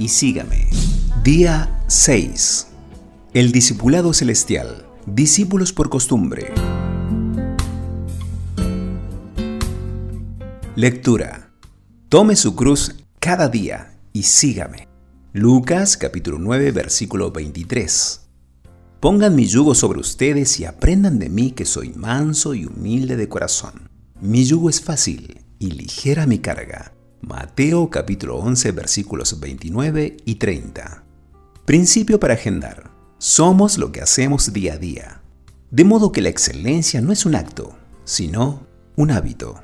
y sígame. Día 6. El discipulado celestial. Discípulos por costumbre. Lectura. Tome su cruz cada día y sígame. Lucas capítulo 9 versículo 23. Pongan mi yugo sobre ustedes y aprendan de mí que soy manso y humilde de corazón. Mi yugo es fácil y ligera mi carga. Mateo capítulo 11 versículos 29 y 30. Principio para agendar. Somos lo que hacemos día a día. De modo que la excelencia no es un acto, sino un hábito.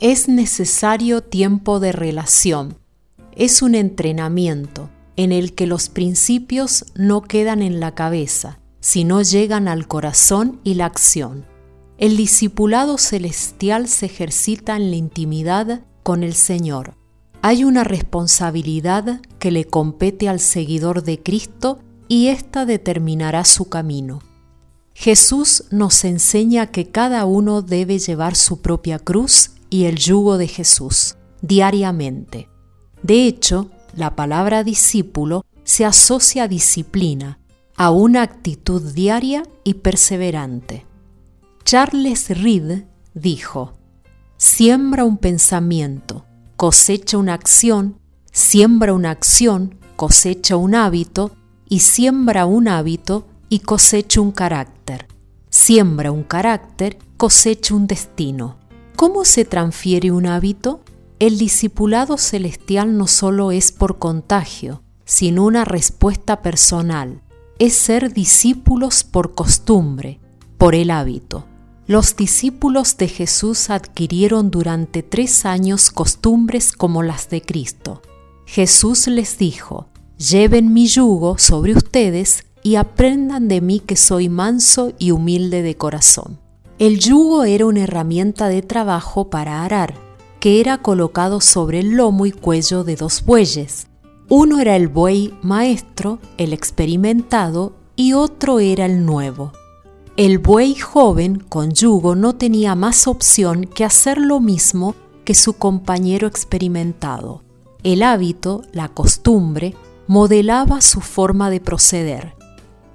Es necesario tiempo de relación. Es un entrenamiento en el que los principios no quedan en la cabeza, sino llegan al corazón y la acción. El discipulado celestial se ejercita en la intimidad con el Señor. Hay una responsabilidad que le compete al seguidor de Cristo y ésta determinará su camino. Jesús nos enseña que cada uno debe llevar su propia cruz y el yugo de Jesús diariamente. De hecho, la palabra discípulo se asocia a disciplina, a una actitud diaria y perseverante. Charles Reed dijo, siembra un pensamiento, cosecha una acción, siembra una acción, cosecha un hábito, y siembra un hábito y cosecha un carácter. Siembra un carácter, cosecha un destino. ¿Cómo se transfiere un hábito? El discipulado celestial no solo es por contagio, sino una respuesta personal. Es ser discípulos por costumbre, por el hábito. Los discípulos de Jesús adquirieron durante tres años costumbres como las de Cristo. Jesús les dijo, Lleven mi yugo sobre ustedes y aprendan de mí que soy manso y humilde de corazón. El yugo era una herramienta de trabajo para arar, que era colocado sobre el lomo y cuello de dos bueyes. Uno era el buey maestro, el experimentado, y otro era el nuevo. El buey joven con yugo no tenía más opción que hacer lo mismo que su compañero experimentado. El hábito, la costumbre, modelaba su forma de proceder.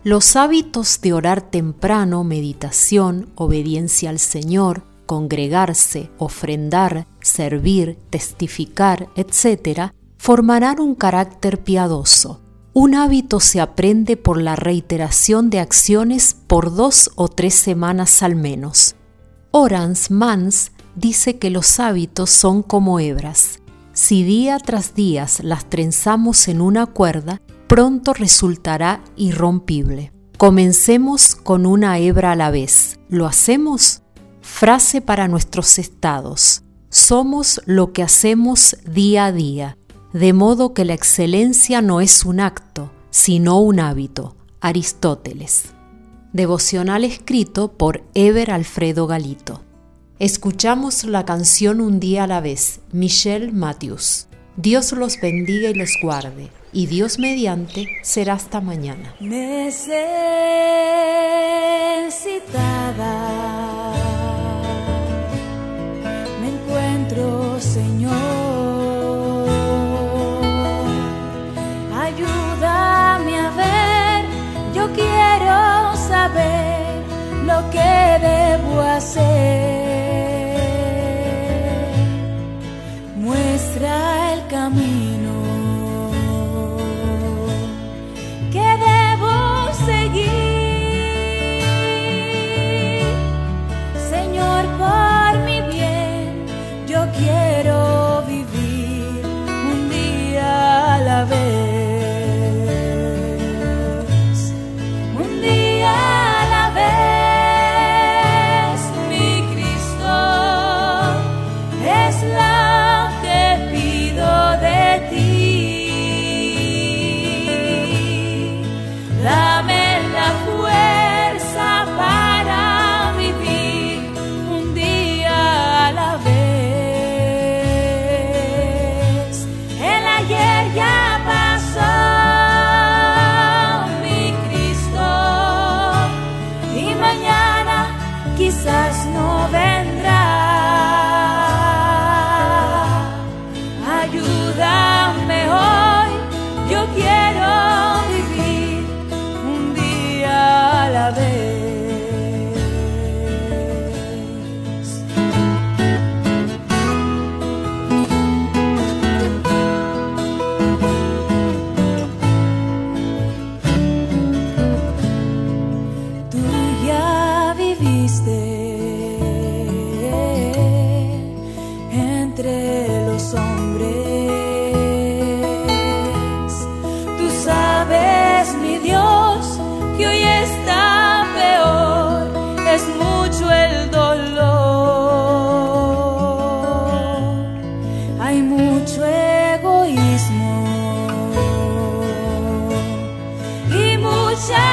Los hábitos de orar temprano, meditación, obediencia al Señor, congregarse, ofrendar, servir, testificar, etc., formarán un carácter piadoso, un hábito se aprende por la reiteración de acciones por dos o tres semanas al menos. Orans Mans dice que los hábitos son como hebras. Si día tras día las trenzamos en una cuerda, pronto resultará irrompible. Comencemos con una hebra a la vez. ¿Lo hacemos? Frase para nuestros estados. Somos lo que hacemos día a día de modo que la excelencia no es un acto, sino un hábito. Aristóteles. Devocional escrito por Eber Alfredo Galito. Escuchamos la canción Un día a la vez, Michelle Matthews. Dios los bendiga y los guarde, y Dios mediante será hasta mañana. Lo que debo hacer. Hoy está peor, es mucho el dolor. Hay mucho egoísmo y mucha